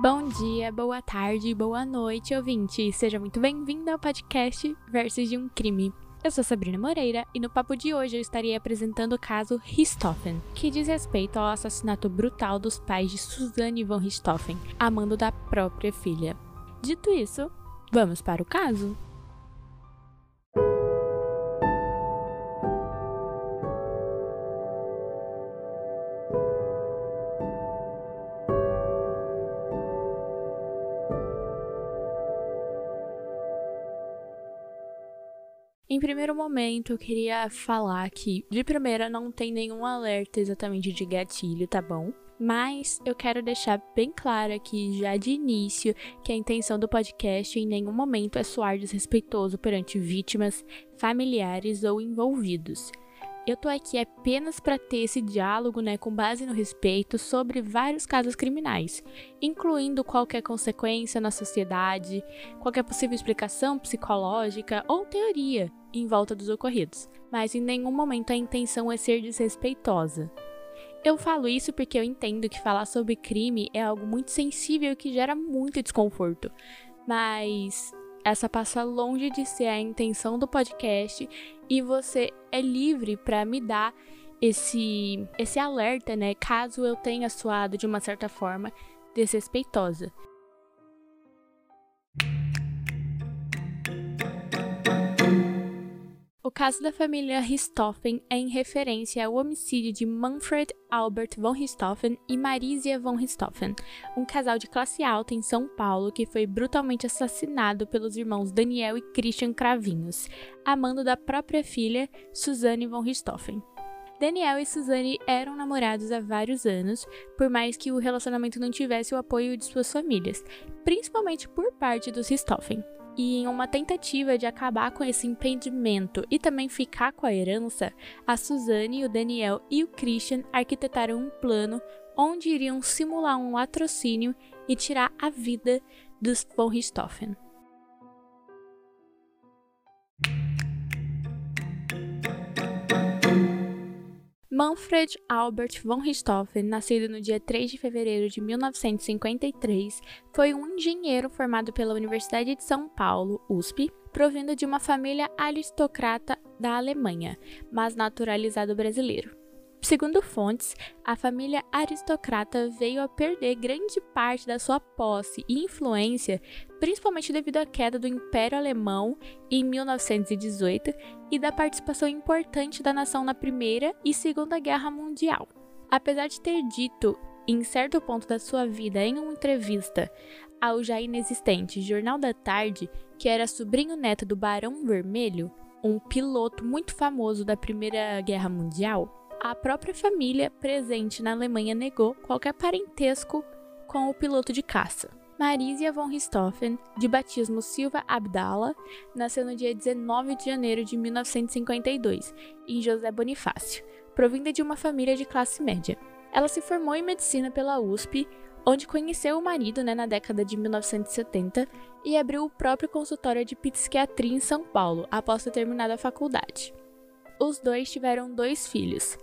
Bom dia, boa tarde, boa noite, ouvinte. Seja muito bem-vindo ao podcast Versos de um Crime. Eu sou Sabrina Moreira e no papo de hoje eu estarei apresentando o caso Richthofen, que diz respeito ao assassinato brutal dos pais de Suzanne von Richthofen, amando da própria filha. Dito isso, vamos para o caso? Primeiro momento, eu queria falar que, de primeira, não tem nenhum alerta exatamente de gatilho, tá bom? Mas eu quero deixar bem claro aqui, já de início, que a intenção do podcast em nenhum momento é soar desrespeitoso perante vítimas, familiares ou envolvidos. Eu tô aqui apenas para ter esse diálogo, né, com base no respeito sobre vários casos criminais, incluindo qualquer consequência na sociedade, qualquer possível explicação psicológica ou teoria em volta dos ocorridos. Mas em nenhum momento a intenção é ser desrespeitosa. Eu falo isso porque eu entendo que falar sobre crime é algo muito sensível e que gera muito desconforto. Mas essa passa longe de ser a intenção do podcast e você é livre para me dar esse esse alerta, né, caso eu tenha soado de uma certa forma desrespeitosa. O caso da família Richthofen é em referência ao homicídio de Manfred Albert von Richthofen e Marisia von Richthofen, um casal de classe alta em São Paulo que foi brutalmente assassinado pelos irmãos Daniel e Christian Cravinhos, amando da própria filha, Suzanne von Richthofen. Daniel e Suzanne eram namorados há vários anos, por mais que o relacionamento não tivesse o apoio de suas famílias, principalmente por parte dos Richthofen e em uma tentativa de acabar com esse impedimento e também ficar com a herança, a Suzane, o Daniel e o Christian arquitetaram um plano onde iriam simular um latrocínio e tirar a vida dos von Richthofen. Manfred Albert von Richthofen, nascido no dia 3 de fevereiro de 1953, foi um engenheiro formado pela Universidade de São Paulo, USP, provindo de uma família aristocrata da Alemanha, mas naturalizado brasileiro. Segundo fontes, a família aristocrata veio a perder grande parte da sua posse e influência, principalmente devido à queda do Império Alemão em 1918 e da participação importante da nação na Primeira e Segunda Guerra Mundial. Apesar de ter dito, em certo ponto da sua vida, em uma entrevista ao já inexistente Jornal da Tarde, que era sobrinho neto do Barão Vermelho, um piloto muito famoso da Primeira Guerra Mundial, a própria família presente na Alemanha negou qualquer parentesco com o piloto de caça. Marisia von Richthofen, de batismo Silva Abdala, nasceu no dia 19 de janeiro de 1952, em José Bonifácio, provinda de uma família de classe média. Ela se formou em medicina pela USP, onde conheceu o marido né, na década de 1970 e abriu o próprio consultório de psiquiatria em São Paulo, após ter terminado a faculdade. Os dois tiveram dois filhos,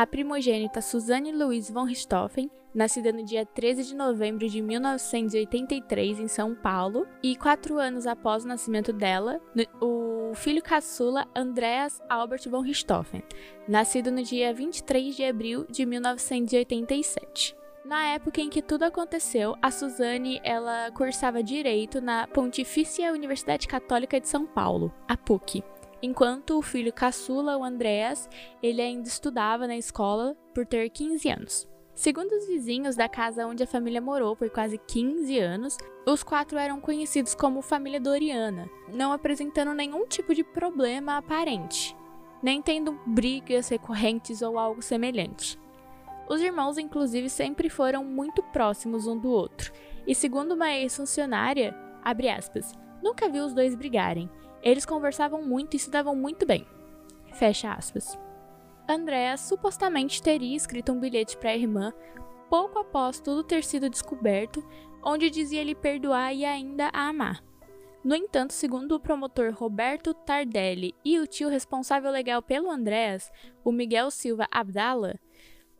a primogênita Suzanne Louise von Richthofen, nascida no dia 13 de novembro de 1983 em São Paulo, e quatro anos após o nascimento dela, o filho caçula Andreas Albert von Richthofen, nascido no dia 23 de abril de 1987. Na época em que tudo aconteceu, a Suzane ela cursava direito na Pontifícia Universidade Católica de São Paulo, a PUC enquanto o filho caçula, o Andreas, ele ainda estudava na escola por ter 15 anos. Segundo os vizinhos da casa onde a família morou por quase 15 anos, os quatro eram conhecidos como família Doriana, não apresentando nenhum tipo de problema aparente, nem tendo brigas recorrentes ou algo semelhante. Os irmãos, inclusive, sempre foram muito próximos um do outro, e segundo uma ex-funcionária, aspas, nunca viu os dois brigarem, eles conversavam muito e se davam muito bem. Fecha aspas. Andrea supostamente teria escrito um bilhete para a irmã pouco após tudo ter sido descoberto, onde dizia lhe perdoar e ainda a amar. No entanto, segundo o promotor Roberto Tardelli e o tio responsável legal pelo Andréas, o Miguel Silva Abdala,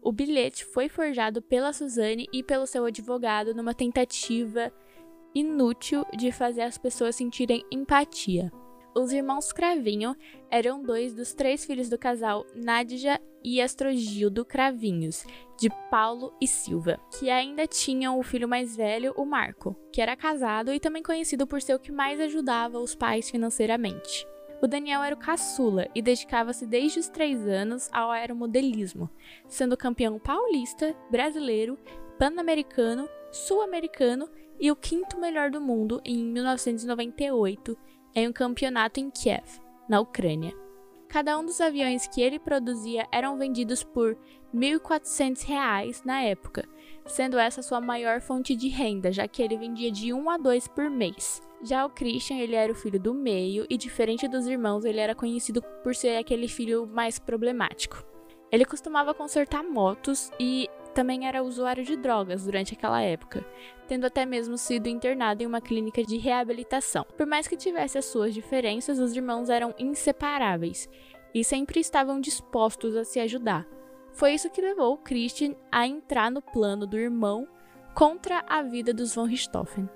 O bilhete foi forjado pela Suzane e pelo seu advogado numa tentativa inútil de fazer as pessoas sentirem empatia. Os irmãos Cravinho eram dois dos três filhos do casal Nadja e Astrogildo Cravinhos, de Paulo e Silva, que ainda tinham o filho mais velho, o Marco, que era casado e também conhecido por ser o que mais ajudava os pais financeiramente. O Daniel era o caçula e dedicava-se desde os três anos ao aeromodelismo, sendo campeão paulista, brasileiro, pan-americano, sul-americano e o quinto melhor do mundo em 1998 em um campeonato em Kiev, na Ucrânia. Cada um dos aviões que ele produzia eram vendidos por R$ 1.400 na época, sendo essa sua maior fonte de renda, já que ele vendia de um a dois por mês. Já o Christian, ele era o filho do meio e diferente dos irmãos, ele era conhecido por ser aquele filho mais problemático. Ele costumava consertar motos e também era usuário de drogas durante aquela época, tendo até mesmo sido internado em uma clínica de reabilitação. Por mais que tivesse as suas diferenças, os irmãos eram inseparáveis e sempre estavam dispostos a se ajudar. Foi isso que levou Christian a entrar no plano do irmão contra a vida dos von Richthofen.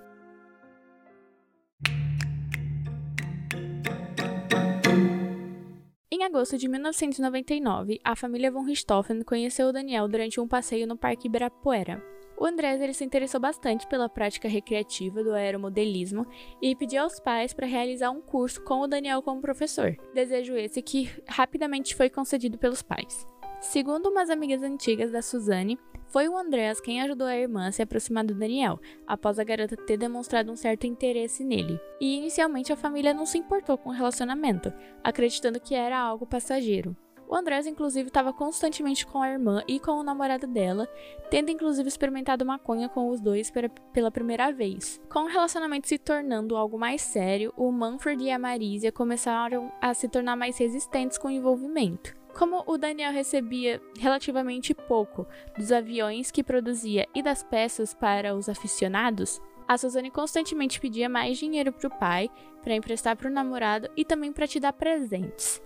Em agosto de 1999, a família von Richthofen conheceu o Daniel durante um passeio no Parque Ibirapuera. O Andrés ele se interessou bastante pela prática recreativa do aeromodelismo e pediu aos pais para realizar um curso com o Daniel como professor. Desejo esse que rapidamente foi concedido pelos pais. Segundo umas amigas antigas da Suzane, foi o Andreas quem ajudou a irmã a se aproximar do Daniel, após a garota ter demonstrado um certo interesse nele. E inicialmente a família não se importou com o relacionamento, acreditando que era algo passageiro. O Andrés, inclusive, estava constantemente com a irmã e com o namorado dela, tendo inclusive experimentado maconha com os dois pela primeira vez. Com o relacionamento se tornando algo mais sério, o Manfred e a Marisia começaram a se tornar mais resistentes com o envolvimento. Como o Daniel recebia relativamente pouco dos aviões que produzia e das peças para os aficionados, a Suzane constantemente pedia mais dinheiro para o pai, para emprestar para o namorado e também para te dar presentes.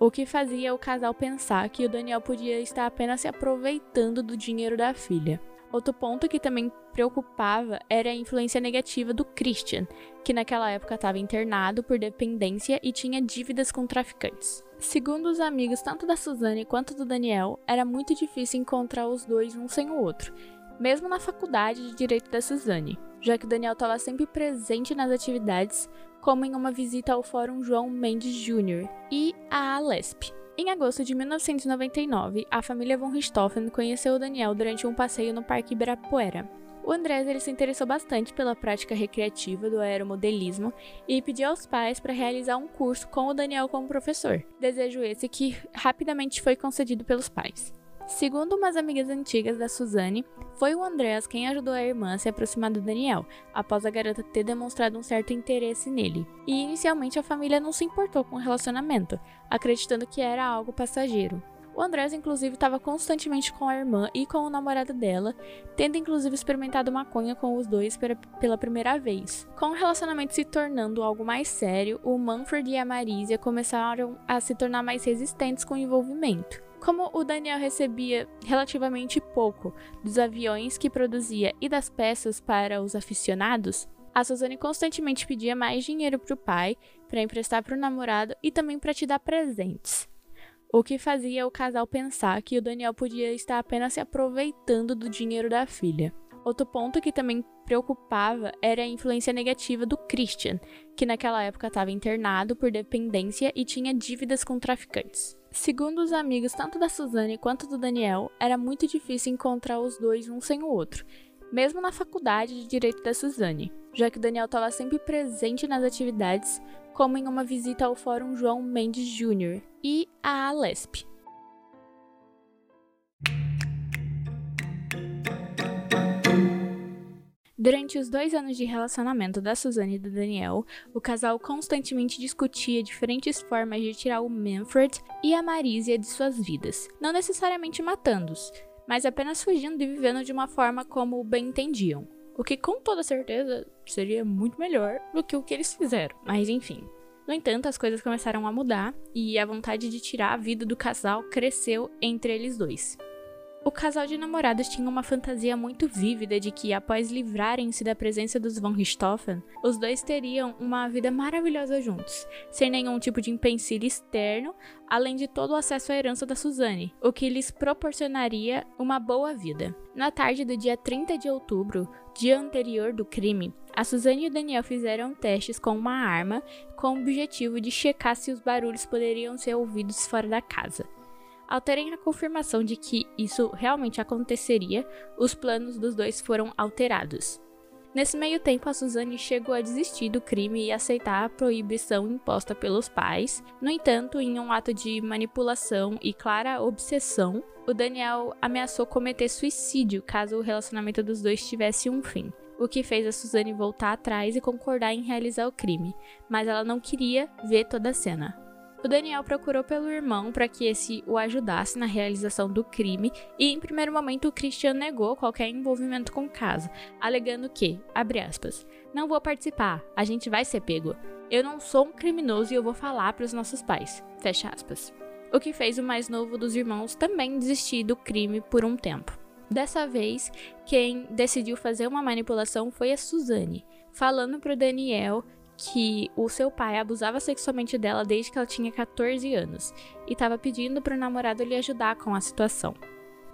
O que fazia o casal pensar que o Daniel podia estar apenas se aproveitando do dinheiro da filha. Outro ponto que também preocupava era a influência negativa do Christian, que naquela época estava internado por dependência e tinha dívidas com traficantes. Segundo os amigos tanto da Suzane quanto do Daniel, era muito difícil encontrar os dois um sem o outro, mesmo na faculdade de direito da Suzane, já que o Daniel estava sempre presente nas atividades, como em uma visita ao Fórum João Mendes Jr. e à Alesp. Em agosto de 1999, a família von Richthofen conheceu o Daniel durante um passeio no Parque Ibirapuera. O Andrés ele se interessou bastante pela prática recreativa do aeromodelismo e pediu aos pais para realizar um curso com o Daniel como professor. Desejo esse que rapidamente foi concedido pelos pais. Segundo umas amigas antigas da Suzane, foi o Andreas quem ajudou a irmã a se aproximar do Daniel, após a garota ter demonstrado um certo interesse nele. E inicialmente a família não se importou com o relacionamento, acreditando que era algo passageiro. O Andrés, inclusive, estava constantemente com a irmã e com o namorado dela, tendo inclusive experimentado maconha com os dois pela primeira vez. Com o relacionamento se tornando algo mais sério, o Manfred e a Marisia começaram a se tornar mais resistentes com o envolvimento. Como o Daniel recebia relativamente pouco dos aviões que produzia e das peças para os aficionados, a Suzane constantemente pedia mais dinheiro para o pai, para emprestar para o namorado e também para te dar presentes o que fazia o casal pensar que o Daniel podia estar apenas se aproveitando do dinheiro da filha. Outro ponto que também preocupava era a influência negativa do Christian, que naquela época estava internado por dependência e tinha dívidas com traficantes. Segundo os amigos tanto da Suzane quanto do Daniel, era muito difícil encontrar os dois um sem o outro, mesmo na faculdade de direito da Suzane, já que o Daniel estava sempre presente nas atividades, como em uma visita ao Fórum João Mendes Jr. e à Alesp. Durante os dois anos de relacionamento da Suzane e do Daniel, o casal constantemente discutia diferentes formas de tirar o Manfred e a Marisia de suas vidas, não necessariamente matando-os, mas apenas fugindo e vivendo de uma forma como bem entendiam. O que com toda certeza seria muito melhor do que o que eles fizeram, mas enfim. No entanto, as coisas começaram a mudar e a vontade de tirar a vida do casal cresceu entre eles dois. O casal de namorados tinha uma fantasia muito vívida de que, após livrarem-se da presença dos Von Richthofen, os dois teriam uma vida maravilhosa juntos, sem nenhum tipo de empecilho externo, além de todo o acesso à herança da Suzanne, o que lhes proporcionaria uma boa vida. Na tarde do dia 30 de outubro, dia anterior do crime, a Suzanne e o Daniel fizeram testes com uma arma com o objetivo de checar se os barulhos poderiam ser ouvidos fora da casa. Ao terem a confirmação de que isso realmente aconteceria, os planos dos dois foram alterados. Nesse meio tempo, a Suzanne chegou a desistir do crime e aceitar a proibição imposta pelos pais. No entanto, em um ato de manipulação e clara obsessão, o Daniel ameaçou cometer suicídio caso o relacionamento dos dois tivesse um fim, o que fez a Suzanne voltar atrás e concordar em realizar o crime, mas ela não queria ver toda a cena. O Daniel procurou pelo irmão para que esse o ajudasse na realização do crime e, em primeiro momento, o Christian negou qualquer envolvimento com o caso, alegando que, abre aspas, não vou participar, a gente vai ser pego. Eu não sou um criminoso e eu vou falar para os nossos pais. Fecha aspas. O que fez o mais novo dos irmãos também desistir do crime por um tempo. Dessa vez, quem decidiu fazer uma manipulação foi a Suzane, falando para o Daniel que o seu pai abusava sexualmente dela desde que ela tinha 14 anos e estava pedindo para o namorado lhe ajudar com a situação.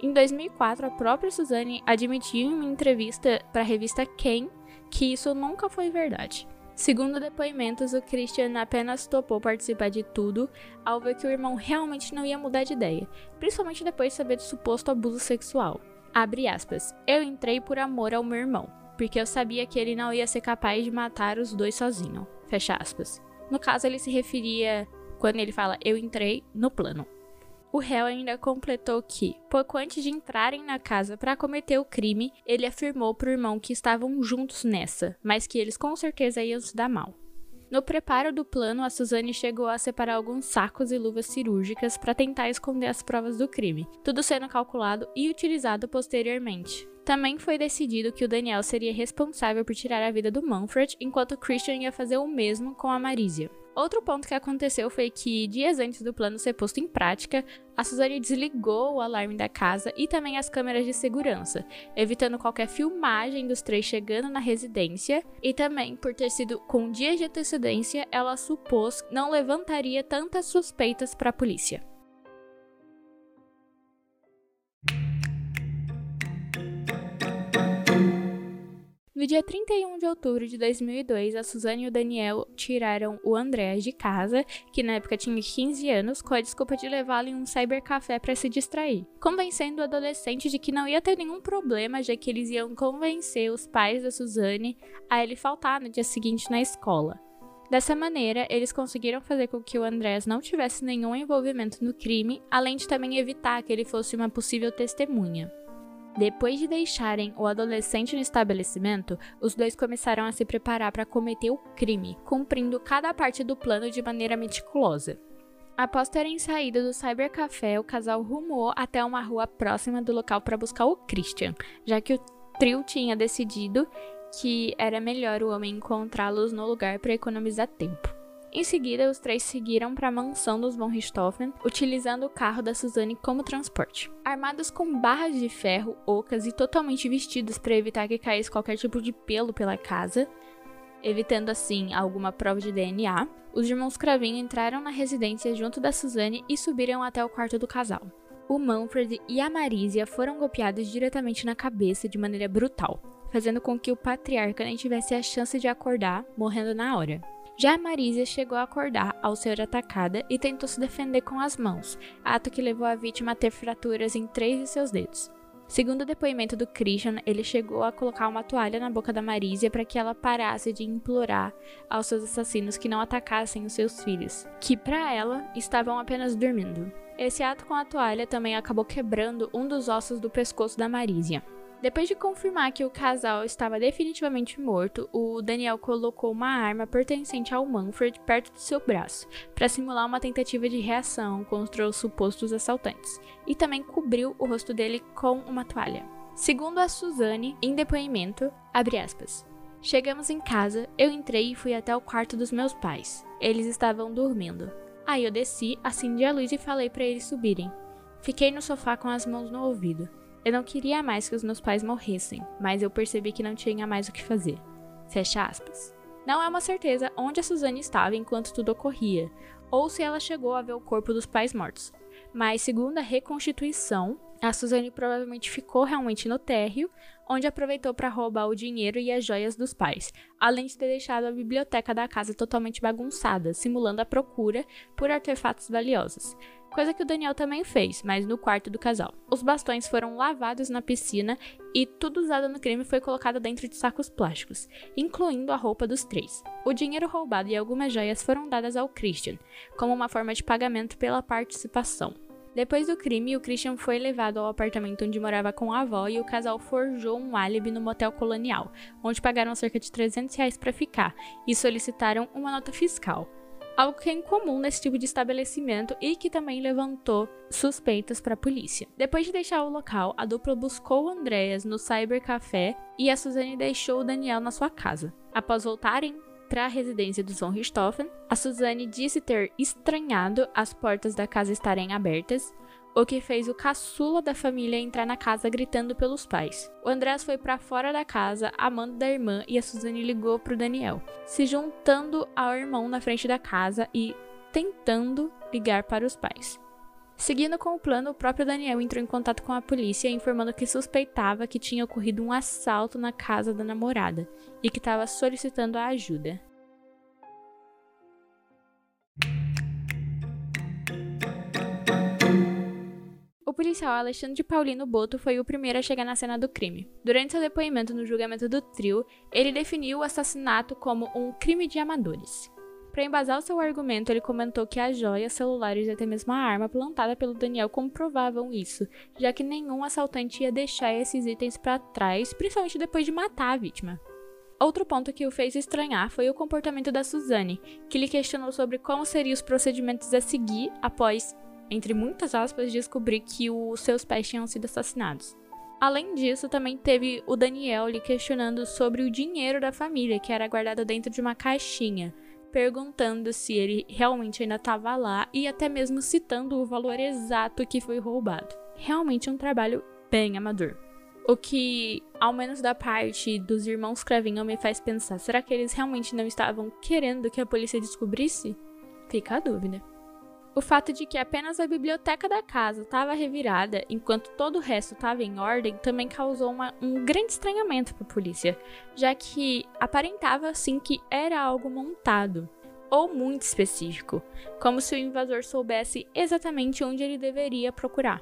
Em 2004, a própria Suzanne admitiu em uma entrevista para a revista Quem que isso nunca foi verdade. Segundo depoimentos, o Christian apenas topou participar de tudo ao ver que o irmão realmente não ia mudar de ideia, principalmente depois de saber do suposto abuso sexual. Abre aspas. Eu entrei por amor ao meu irmão porque eu sabia que ele não ia ser capaz de matar os dois sozinho. Fecha aspas. No caso, ele se referia, quando ele fala eu entrei, no plano. O réu ainda completou que, pouco antes de entrarem na casa para cometer o crime, ele afirmou para o irmão que estavam juntos nessa, mas que eles com certeza iam se dar mal. No preparo do plano, a Suzane chegou a separar alguns sacos e luvas cirúrgicas para tentar esconder as provas do crime, tudo sendo calculado e utilizado posteriormente. Também foi decidido que o Daniel seria responsável por tirar a vida do Manfred, enquanto Christian ia fazer o mesmo com a Marisia. Outro ponto que aconteceu foi que, dias antes do plano ser posto em prática, a Suzane desligou o alarme da casa e também as câmeras de segurança, evitando qualquer filmagem dos três chegando na residência, e também, por ter sido com dias de antecedência, ela supôs não levantaria tantas suspeitas para a polícia. No dia 31 de outubro de 2002, a Suzane e o Daniel tiraram o André de casa, que na época tinha 15 anos, com a desculpa de levá-lo em um cybercafé para se distrair, convencendo o adolescente de que não ia ter nenhum problema, já que eles iam convencer os pais da Suzane a ele faltar no dia seguinte na escola. Dessa maneira, eles conseguiram fazer com que o Andrés não tivesse nenhum envolvimento no crime, além de também evitar que ele fosse uma possível testemunha. Depois de deixarem o adolescente no estabelecimento, os dois começaram a se preparar para cometer o crime, cumprindo cada parte do plano de maneira meticulosa. Após terem saído do cybercafé, o casal rumou até uma rua próxima do local para buscar o Christian, já que o trio tinha decidido que era melhor o homem encontrá-los no lugar para economizar tempo. Em seguida, os três seguiram para a mansão dos von Richthofen, utilizando o carro da Suzanne como transporte. Armados com barras de ferro ocas e totalmente vestidos para evitar que caísse qualquer tipo de pelo pela casa, evitando assim alguma prova de DNA, os irmãos Cravinho entraram na residência junto da Suzanne e subiram até o quarto do casal. O Manfred e a Marisia foram golpeados diretamente na cabeça de maneira brutal, fazendo com que o patriarca nem tivesse a chance de acordar, morrendo na hora. Já Marisa chegou a acordar ao ser atacada e tentou se defender com as mãos, ato que levou a vítima a ter fraturas em três de seus dedos. Segundo o depoimento do Christian, ele chegou a colocar uma toalha na boca da Marisa para que ela parasse de implorar aos seus assassinos que não atacassem os seus filhos, que para ela estavam apenas dormindo. Esse ato com a toalha também acabou quebrando um dos ossos do pescoço da Marisa. Depois de confirmar que o casal estava definitivamente morto, o Daniel colocou uma arma pertencente ao Manfred perto do seu braço, para simular uma tentativa de reação contra os supostos assaltantes, e também cobriu o rosto dele com uma toalha. Segundo a Suzanne, em depoimento, abre aspas. Chegamos em casa, eu entrei e fui até o quarto dos meus pais. Eles estavam dormindo. Aí eu desci, acendi a luz e falei para eles subirem. Fiquei no sofá com as mãos no ouvido. Eu não queria mais que os meus pais morressem, mas eu percebi que não tinha mais o que fazer. Fecha aspas. Não é uma certeza onde a Suzane estava enquanto tudo ocorria, ou se ela chegou a ver o corpo dos pais mortos. Mas, segundo a reconstituição, a Suzane provavelmente ficou realmente no térreo, onde aproveitou para roubar o dinheiro e as joias dos pais, além de ter deixado a biblioteca da casa totalmente bagunçada, simulando a procura por artefatos valiosos coisa que o Daniel também fez, mas no quarto do casal. Os bastões foram lavados na piscina e tudo usado no crime foi colocado dentro de sacos plásticos, incluindo a roupa dos três. O dinheiro roubado e algumas joias foram dadas ao Christian, como uma forma de pagamento pela participação. Depois do crime, o Christian foi levado ao apartamento onde morava com a avó e o casal forjou um álibi no motel colonial, onde pagaram cerca de 300 reais para ficar e solicitaram uma nota fiscal algo que é incomum nesse tipo de estabelecimento e que também levantou suspeitas para a polícia. Depois de deixar o local, a dupla buscou o Andreas no cybercafé e a Suzane deixou o Daniel na sua casa. Após voltarem para a residência do Von Richthofen, a Suzane disse ter estranhado as portas da casa estarem abertas o que fez o caçula da família entrar na casa gritando pelos pais. O Andrés foi para fora da casa, amando da irmã, e a Suzane ligou pro Daniel, se juntando ao irmão na frente da casa e tentando ligar para os pais. Seguindo com o plano, o próprio Daniel entrou em contato com a polícia, informando que suspeitava que tinha ocorrido um assalto na casa da namorada e que estava solicitando a ajuda. policial Alexandre Paulino Boto foi o primeiro a chegar na cena do crime. Durante seu depoimento no julgamento do trio, ele definiu o assassinato como um crime de amadores. Para embasar o seu argumento, ele comentou que as joias, celulares e até mesmo a arma plantada pelo Daniel comprovavam isso, já que nenhum assaltante ia deixar esses itens para trás, principalmente depois de matar a vítima. Outro ponto que o fez estranhar foi o comportamento da Suzane, que lhe questionou sobre como seriam os procedimentos a seguir após entre muitas aspas, descobrir que os seus pais tinham sido assassinados. Além disso, também teve o Daniel lhe questionando sobre o dinheiro da família, que era guardado dentro de uma caixinha, perguntando se ele realmente ainda estava lá e até mesmo citando o valor exato que foi roubado. Realmente um trabalho bem amador. O que, ao menos da parte dos irmãos Cravinham, me faz pensar: será que eles realmente não estavam querendo que a polícia descobrisse? Fica a dúvida. O fato de que apenas a biblioteca da casa estava revirada, enquanto todo o resto estava em ordem, também causou uma, um grande estranhamento para a polícia, já que aparentava assim que era algo montado, ou muito específico, como se o invasor soubesse exatamente onde ele deveria procurar.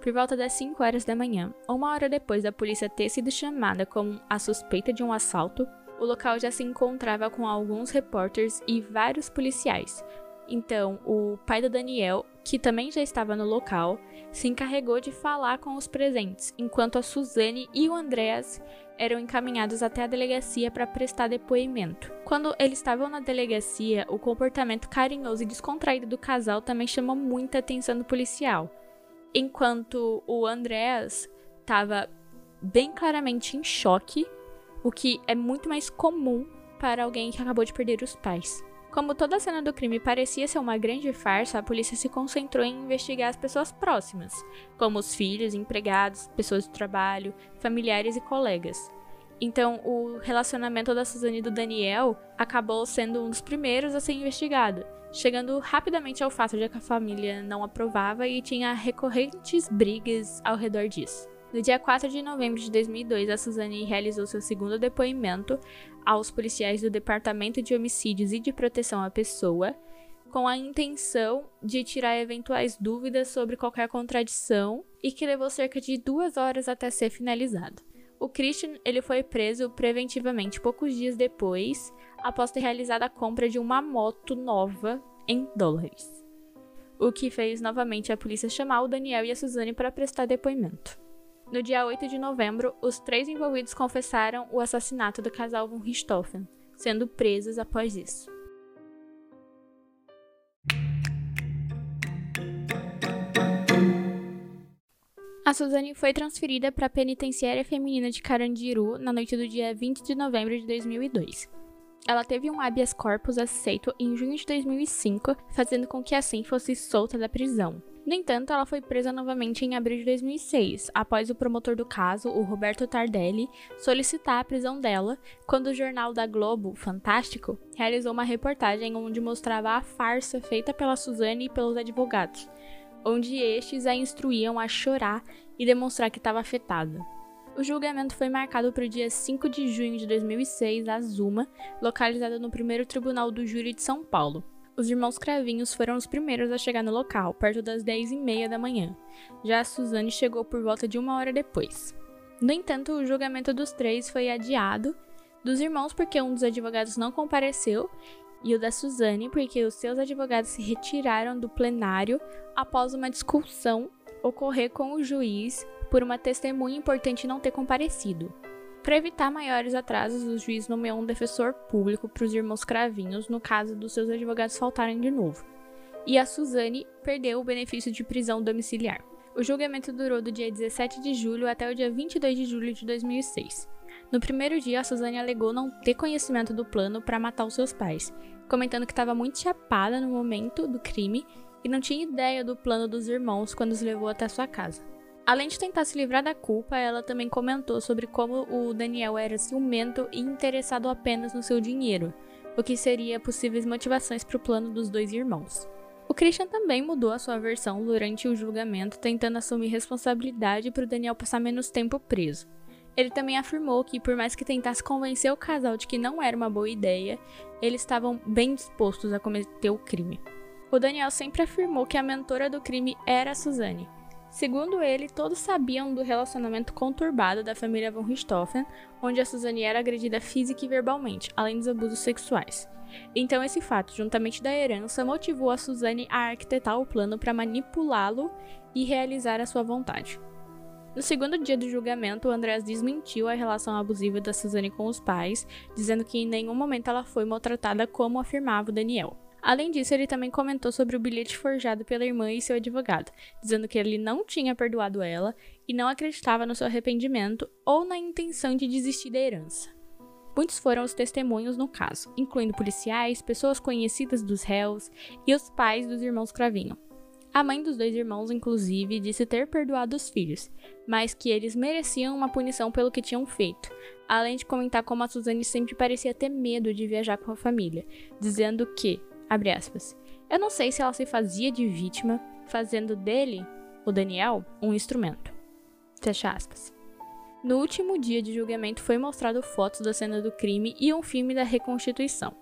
Por volta das 5 horas da manhã, uma hora depois da polícia ter sido chamada com a suspeita de um assalto, o local já se encontrava com alguns repórteres e vários policiais, então, o pai do Daniel, que também já estava no local, se encarregou de falar com os presentes, enquanto a Suzane e o Andreas eram encaminhados até a delegacia para prestar depoimento. Quando eles estavam na delegacia, o comportamento carinhoso e descontraído do casal também chamou muita atenção do policial, enquanto o Andreas estava bem claramente em choque, o que é muito mais comum para alguém que acabou de perder os pais. Como toda a cena do crime parecia ser uma grande farsa, a polícia se concentrou em investigar as pessoas próximas, como os filhos, empregados, pessoas de trabalho, familiares e colegas. Então, o relacionamento da Suzane e do Daniel acabou sendo um dos primeiros a ser investigado, chegando rapidamente ao fato de que a família não aprovava e tinha recorrentes brigas ao redor disso. No dia 4 de novembro de 2002, a Suzane realizou seu segundo depoimento aos policiais do Departamento de Homicídios e de Proteção à Pessoa, com a intenção de tirar eventuais dúvidas sobre qualquer contradição e que levou cerca de duas horas até ser finalizado. O Christian ele foi preso preventivamente poucos dias depois, após ter realizado a compra de uma moto nova em dólares. O que fez novamente a polícia chamar o Daniel e a Suzane para prestar depoimento. No dia 8 de novembro, os três envolvidos confessaram o assassinato do casal von Richthofen, sendo presos após isso. A Suzane foi transferida para a penitenciária feminina de Carandiru na noite do dia 20 de novembro de 2002. Ela teve um habeas corpus aceito em junho de 2005, fazendo com que assim fosse solta da prisão No entanto, ela foi presa novamente em abril de 2006, após o promotor do caso, o Roberto Tardelli, solicitar a prisão dela, quando o jornal da Globo, Fantástico, realizou uma reportagem onde mostrava a farsa feita pela Suzane e pelos advogados, onde estes a instruíam a chorar e demonstrar que estava afetada. O julgamento foi marcado para o dia 5 de junho de 2006, a Zuma, localizada no primeiro tribunal do júri de São Paulo. Os irmãos Cravinhos foram os primeiros a chegar no local, perto das 10 e meia da manhã. Já a Suzane chegou por volta de uma hora depois. No entanto, o julgamento dos três foi adiado, dos irmãos porque um dos advogados não compareceu e o da Suzane porque os seus advogados se retiraram do plenário após uma discussão ocorrer com o juiz por uma testemunha importante não ter comparecido. Para evitar maiores atrasos, o juiz nomeou um defensor público para os irmãos Cravinhos no caso dos seus advogados faltarem de novo. E a Suzane perdeu o benefício de prisão domiciliar. O julgamento durou do dia 17 de julho até o dia 22 de julho de 2006. No primeiro dia, a Suzane alegou não ter conhecimento do plano para matar os seus pais, comentando que estava muito chapada no momento do crime e não tinha ideia do plano dos irmãos quando os levou até sua casa. Além de tentar se livrar da culpa, ela também comentou sobre como o Daniel era ciumento e interessado apenas no seu dinheiro, o que seria possíveis motivações para o plano dos dois irmãos. O Christian também mudou a sua versão durante o julgamento, tentando assumir responsabilidade para o Daniel passar menos tempo preso. Ele também afirmou que, por mais que tentasse convencer o casal de que não era uma boa ideia, eles estavam bem dispostos a cometer o crime. O Daniel sempre afirmou que a mentora do crime era a Suzane, Segundo ele, todos sabiam do relacionamento conturbado da família von Richthofen, onde a Suzane era agredida física e verbalmente, além dos abusos sexuais. Então, esse fato, juntamente da herança, motivou a Suzane a arquitetar o plano para manipulá-lo e realizar a sua vontade. No segundo dia do julgamento, Andreas desmentiu a relação abusiva da Suzane com os pais, dizendo que em nenhum momento ela foi maltratada como afirmava o Daniel. Além disso, ele também comentou sobre o bilhete forjado pela irmã e seu advogado, dizendo que ele não tinha perdoado ela e não acreditava no seu arrependimento ou na intenção de desistir da herança. Muitos foram os testemunhos no caso, incluindo policiais, pessoas conhecidas dos réus e os pais dos irmãos Cravinho. A mãe dos dois irmãos, inclusive, disse ter perdoado os filhos, mas que eles mereciam uma punição pelo que tinham feito, além de comentar como a Suzane sempre parecia ter medo de viajar com a família, dizendo que, Abre aspas. Eu não sei se ela se fazia de vítima, fazendo dele, o Daniel, um instrumento. Fecha aspas. No último dia de julgamento foi mostrado fotos da cena do crime e um filme da reconstituição.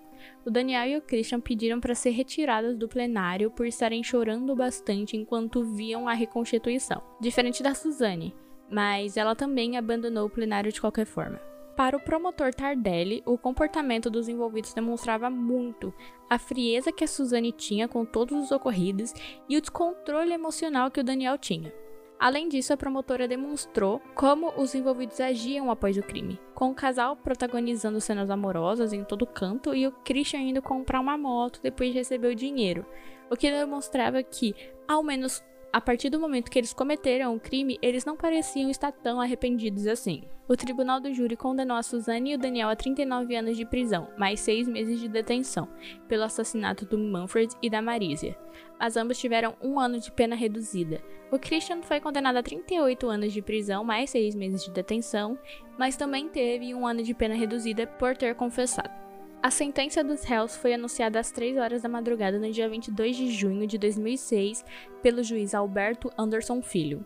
O Daniel e o Christian pediram para ser retirados do plenário por estarem chorando bastante enquanto viam a reconstituição, diferente da Suzane, mas ela também abandonou o plenário de qualquer forma. Para o promotor Tardelli, o comportamento dos envolvidos demonstrava muito a frieza que a Suzane tinha com todos os ocorridos e o descontrole emocional que o Daniel tinha. Além disso, a promotora demonstrou como os envolvidos agiam após o crime, com o casal protagonizando cenas amorosas em todo canto e o Christian indo comprar uma moto depois de receber o dinheiro, o que demonstrava que, ao menos a partir do momento que eles cometeram o crime, eles não pareciam estar tão arrependidos assim. O tribunal do júri condenou a Suzane e o Daniel a 39 anos de prisão, mais seis meses de detenção, pelo assassinato do Manfred e da Marisia. As ambas tiveram um ano de pena reduzida. O Christian foi condenado a 38 anos de prisão, mais seis meses de detenção, mas também teve um ano de pena reduzida por ter confessado. A sentença dos réus foi anunciada às 3 horas da madrugada no dia 22 de junho de 2006 pelo juiz Alberto Anderson Filho.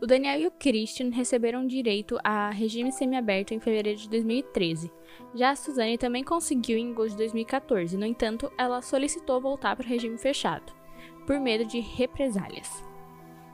O Daniel e o Christian receberam direito a regime semiaberto em fevereiro de 2013. Já a Suzane também conseguiu em agosto de 2014, no entanto, ela solicitou voltar para o regime fechado, por medo de represálias.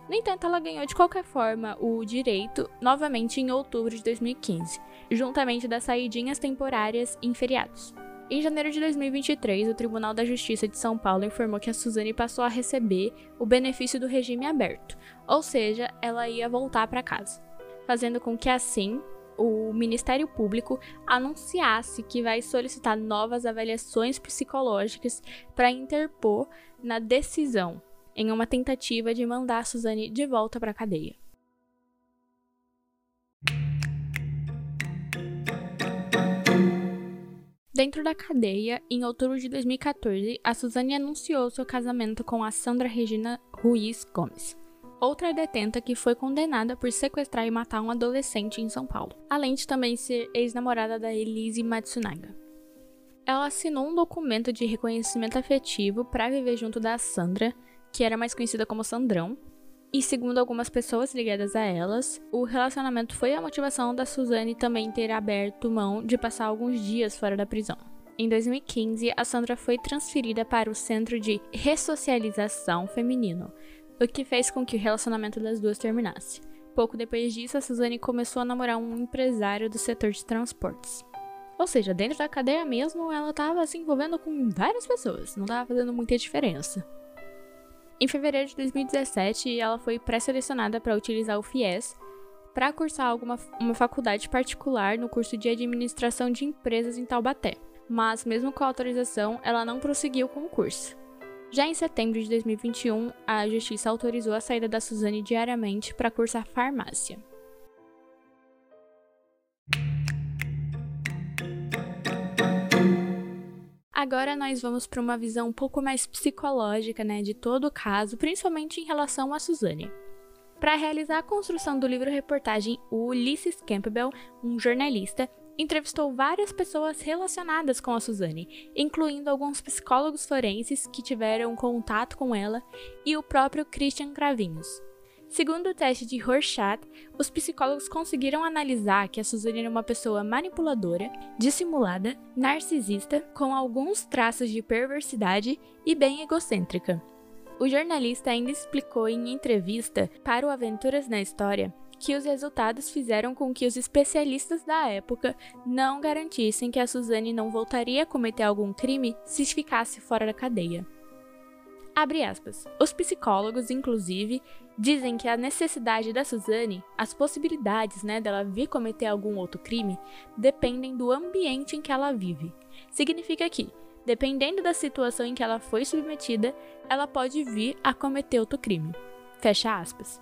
No entanto, ela ganhou de qualquer forma o direito novamente em outubro de 2015, juntamente das saídinhas temporárias em feriados. Em janeiro de 2023, o Tribunal da Justiça de São Paulo informou que a Suzane passou a receber o benefício do regime aberto, ou seja, ela ia voltar para casa, fazendo com que assim o Ministério Público anunciasse que vai solicitar novas avaliações psicológicas para interpor na decisão em uma tentativa de mandar Suzane de volta para a cadeia. Dentro da cadeia, em outubro de 2014, a Suzane anunciou seu casamento com a Sandra Regina Ruiz Gomes, outra detenta que foi condenada por sequestrar e matar um adolescente em São Paulo, além de também ser ex-namorada da Elise Matsunaga. Ela assinou um documento de reconhecimento afetivo para viver junto da Sandra, que era mais conhecida como Sandrão, e segundo algumas pessoas ligadas a elas, o relacionamento foi a motivação da Suzane também ter aberto mão de passar alguns dias fora da prisão. Em 2015, a Sandra foi transferida para o Centro de Ressocialização Feminino, o que fez com que o relacionamento das duas terminasse. Pouco depois disso, a Suzane começou a namorar um empresário do setor de transportes. Ou seja, dentro da cadeia mesmo, ela estava se envolvendo com várias pessoas, não estava fazendo muita diferença. Em fevereiro de 2017, ela foi pré-selecionada para utilizar o FIES para cursar alguma uma faculdade particular no curso de administração de empresas em Taubaté. Mas, mesmo com a autorização, ela não prosseguiu com o curso. Já em setembro de 2021, a justiça autorizou a saída da Suzane diariamente para cursar farmácia. Agora nós vamos para uma visão um pouco mais psicológica, né, de todo o caso, principalmente em relação a Suzane. Para realizar a construção do livro-reportagem, o Ulysses Campbell, um jornalista, entrevistou várias pessoas relacionadas com a Suzane, incluindo alguns psicólogos forenses que tiveram contato com ela e o próprio Christian Cravinhos. Segundo o teste de Rorschach, os psicólogos conseguiram analisar que a Suzane era uma pessoa manipuladora, dissimulada, narcisista, com alguns traços de perversidade e bem egocêntrica. O jornalista ainda explicou em entrevista para o Aventuras na História que os resultados fizeram com que os especialistas da época não garantissem que a Suzane não voltaria a cometer algum crime se ficasse fora da cadeia. Os psicólogos, inclusive, dizem que a necessidade da Suzane, as possibilidades né, dela vir cometer algum outro crime, dependem do ambiente em que ela vive. Significa que, dependendo da situação em que ela foi submetida, ela pode vir a cometer outro crime. Fecha aspas.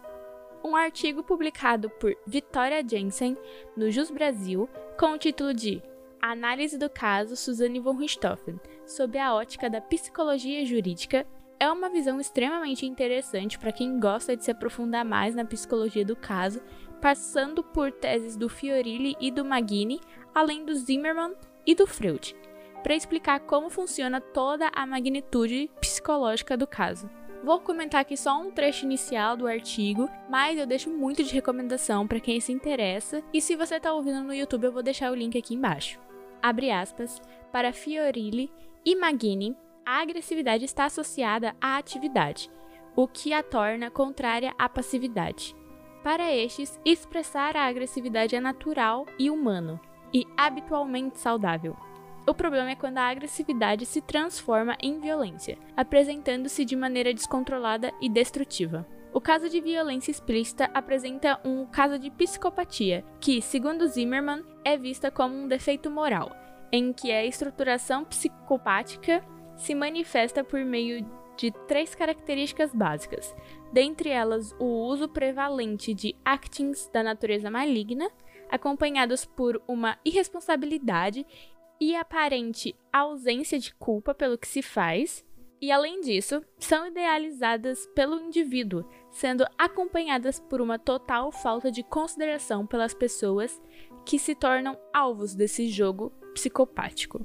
Um artigo publicado por Vitória Jensen no Jus Brasil com o título de Análise do caso Suzane von Richthofen, sob a ótica da psicologia jurídica é uma visão extremamente interessante para quem gosta de se aprofundar mais na psicologia do caso, passando por teses do Fiorilli e do Maggini, além do Zimmermann e do Freud, para explicar como funciona toda a magnitude psicológica do caso. Vou comentar aqui só um trecho inicial do artigo, mas eu deixo muito de recomendação para quem se interessa, e se você está ouvindo no YouTube, eu vou deixar o link aqui embaixo. Abre aspas, para Fiorilli e Maggini, a agressividade está associada à atividade, o que a torna contrária à passividade. Para estes, expressar a agressividade é natural e humano, e habitualmente saudável. O problema é quando a agressividade se transforma em violência, apresentando-se de maneira descontrolada e destrutiva. O caso de violência explícita apresenta um caso de psicopatia, que, segundo Zimmermann, é vista como um defeito moral, em que a estruturação psicopática se manifesta por meio de três características básicas, dentre elas o uso prevalente de actings da natureza maligna, acompanhados por uma irresponsabilidade e aparente ausência de culpa pelo que se faz, e além disso, são idealizadas pelo indivíduo, sendo acompanhadas por uma total falta de consideração pelas pessoas que se tornam alvos desse jogo psicopático.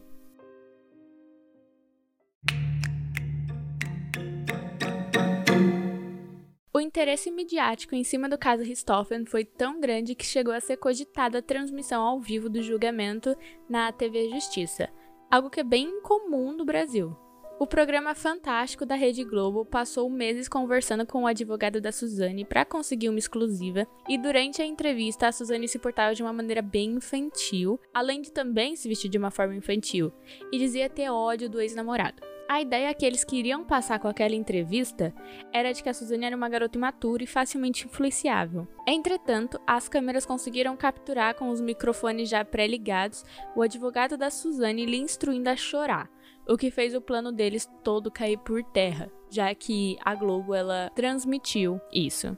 O interesse midiático em cima do caso Richthofen foi tão grande que chegou a ser cogitada a transmissão ao vivo do julgamento na TV Justiça, algo que é bem incomum no Brasil. O programa Fantástico da Rede Globo passou meses conversando com o advogado da Suzane para conseguir uma exclusiva, e durante a entrevista a Suzane se portava de uma maneira bem infantil, além de também se vestir de uma forma infantil, e dizia ter ódio do ex-namorado. A ideia que eles queriam passar com aquela entrevista era de que a Suzane era uma garota imatura e facilmente influenciável. Entretanto, as câmeras conseguiram capturar com os microfones já pré-ligados o advogado da Suzane lhe instruindo a chorar, o que fez o plano deles todo cair por terra, já que a Globo ela transmitiu isso.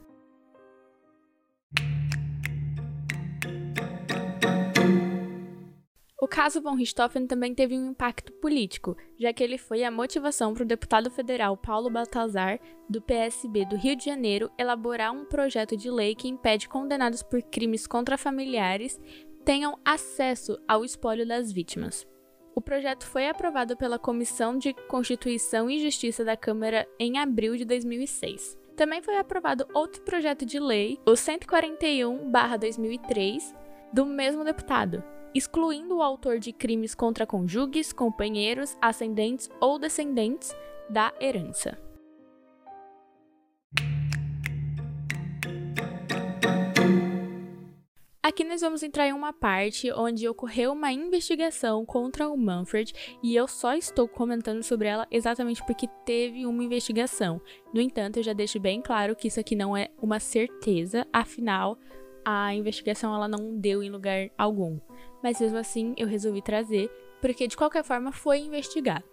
O caso von Richthofen também teve um impacto político, já que ele foi a motivação para o deputado federal Paulo Baltazar, do PSB do Rio de Janeiro, elaborar um projeto de lei que impede condenados por crimes contra familiares tenham acesso ao espólio das vítimas. O projeto foi aprovado pela Comissão de Constituição e Justiça da Câmara em abril de 2006. Também foi aprovado outro projeto de lei, o 141-2003, do mesmo deputado, excluindo o autor de crimes contra cônjuges, companheiros, ascendentes ou descendentes da herança. Aqui nós vamos entrar em uma parte onde ocorreu uma investigação contra o Manfred e eu só estou comentando sobre ela exatamente porque teve uma investigação. No entanto, eu já deixo bem claro que isso aqui não é uma certeza, afinal, a investigação ela não deu em lugar algum mas mesmo assim eu resolvi trazer, porque de qualquer forma foi investigado.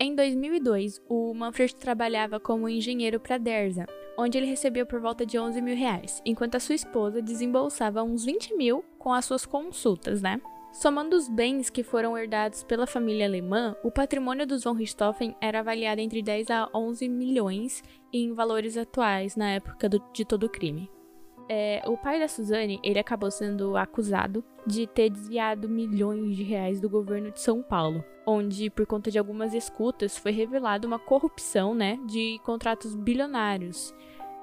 Em 2002, o Manfred trabalhava como engenheiro para Derza, onde ele recebia por volta de 11 mil reais, enquanto a sua esposa desembolsava uns 20 mil com as suas consultas, né? Somando os bens que foram herdados pela família alemã, o patrimônio dos von Richthofen era avaliado entre 10 a 11 milhões em valores atuais na época do, de todo o crime. É, o pai da Suzane, ele acabou sendo acusado de ter desviado milhões de reais do governo de São Paulo, onde, por conta de algumas escutas, foi revelada uma corrupção, né, de contratos bilionários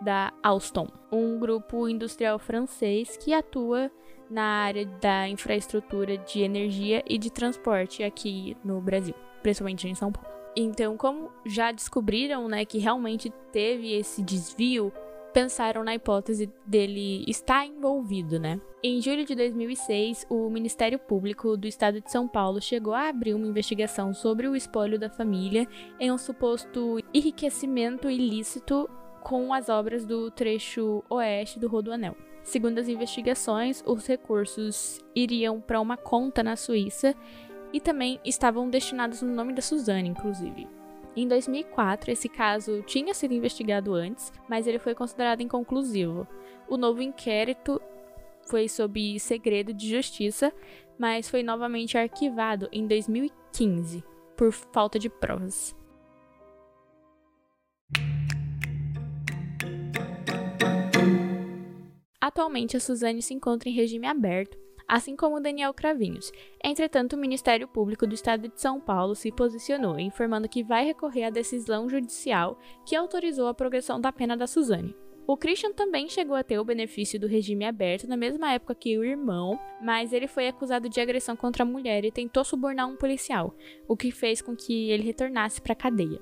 da Alstom, um grupo industrial francês que atua na área da infraestrutura de energia e de transporte aqui no Brasil, principalmente em São Paulo. Então, como já descobriram, né, que realmente teve esse desvio, pensaram na hipótese dele estar envolvido, né? Em julho de 2006, o Ministério Público do Estado de São Paulo chegou a abrir uma investigação sobre o espólio da família em um suposto enriquecimento ilícito com as obras do trecho oeste do Rodoanel. Segundo as investigações, os recursos iriam para uma conta na Suíça e também estavam destinados no nome da Suzane, inclusive. Em 2004, esse caso tinha sido investigado antes, mas ele foi considerado inconclusivo. O novo inquérito foi sob segredo de justiça, mas foi novamente arquivado em 2015 por falta de provas. Atualmente, a Suzane se encontra em regime aberto assim como Daniel Cravinhos. Entretanto, o Ministério Público do Estado de São Paulo se posicionou, informando que vai recorrer à decisão judicial que autorizou a progressão da pena da Suzane. O Christian também chegou a ter o benefício do regime aberto na mesma época que o irmão, mas ele foi acusado de agressão contra a mulher e tentou subornar um policial, o que fez com que ele retornasse para a cadeia.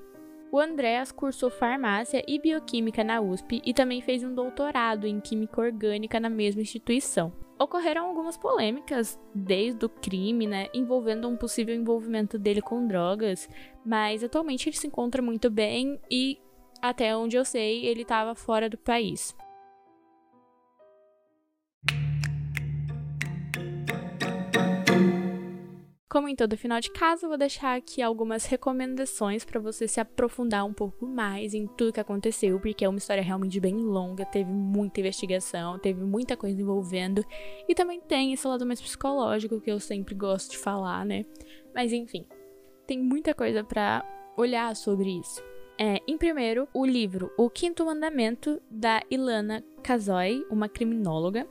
O Andréas cursou farmácia e bioquímica na USP e também fez um doutorado em química orgânica na mesma instituição ocorreram algumas polêmicas desde o crime, né, envolvendo um possível envolvimento dele com drogas, mas atualmente ele se encontra muito bem e até onde eu sei, ele estava fora do país. Como em todo final de casa, vou deixar aqui algumas recomendações para você se aprofundar um pouco mais em tudo que aconteceu, porque é uma história realmente bem longa, teve muita investigação, teve muita coisa envolvendo, e também tem esse lado mais psicológico que eu sempre gosto de falar, né? Mas enfim, tem muita coisa para olhar sobre isso. É, em primeiro, o livro O Quinto Mandamento, da Ilana Kazoy, uma criminóloga.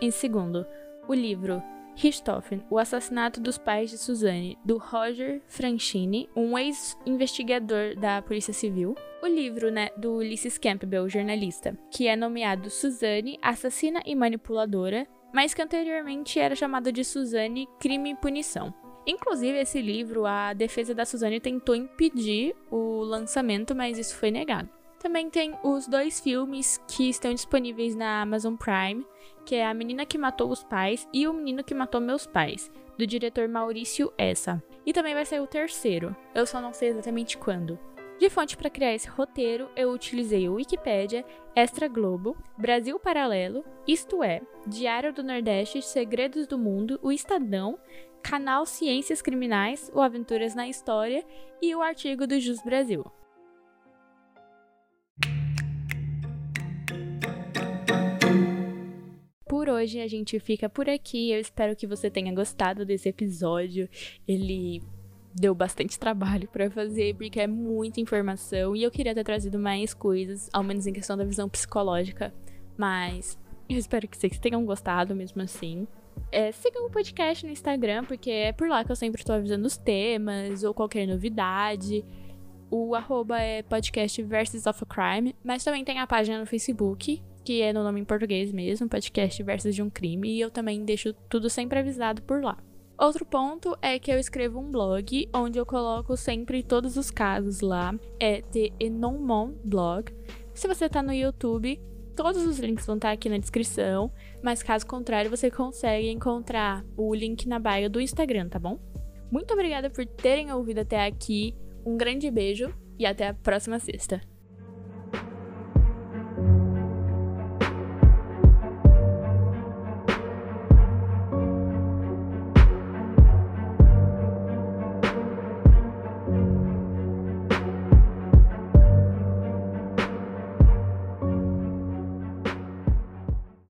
Em segundo, o livro Richthofen, O Assassinato dos Pais de Suzanne, do Roger Franchini, um ex-investigador da Polícia Civil. O livro né, do Ulysses Campbell, jornalista, que é nomeado Suzanne, Assassina e Manipuladora, mas que anteriormente era chamado de Suzanne, Crime e Punição. Inclusive, esse livro, a defesa da Suzanne tentou impedir o lançamento, mas isso foi negado. Também tem os dois filmes que estão disponíveis na Amazon Prime, que é A Menina que Matou os Pais e O Menino que Matou Meus Pais, do diretor Maurício Essa. E também vai sair o terceiro, eu só não sei exatamente quando. De fonte para criar esse roteiro, eu utilizei o Wikipedia, Extra Globo, Brasil Paralelo, Isto É, Diário do Nordeste, Segredos do Mundo, o Estadão, Canal Ciências Criminais, o Aventuras na História e o artigo do Jus Brasil. Por hoje a gente fica por aqui. Eu espero que você tenha gostado desse episódio. Ele deu bastante trabalho para fazer, porque é muita informação e eu queria ter trazido mais coisas, ao menos em questão da visão psicológica. Mas eu espero que vocês tenham gostado mesmo assim. É, sigam o podcast no Instagram, porque é por lá que eu sempre estou avisando os temas ou qualquer novidade. O arroba é podcast Versus of a Crime, mas também tem a página no Facebook, que é no nome em português mesmo, podcast Versus de um Crime, e eu também deixo tudo sempre avisado por lá. Outro ponto é que eu escrevo um blog onde eu coloco sempre todos os casos lá. É The Enomon Blog. Se você tá no YouTube, todos os links vão estar aqui na descrição, mas caso contrário, você consegue encontrar o link na bio do Instagram, tá bom? Muito obrigada por terem ouvido até aqui. Um grande beijo e até a próxima sexta.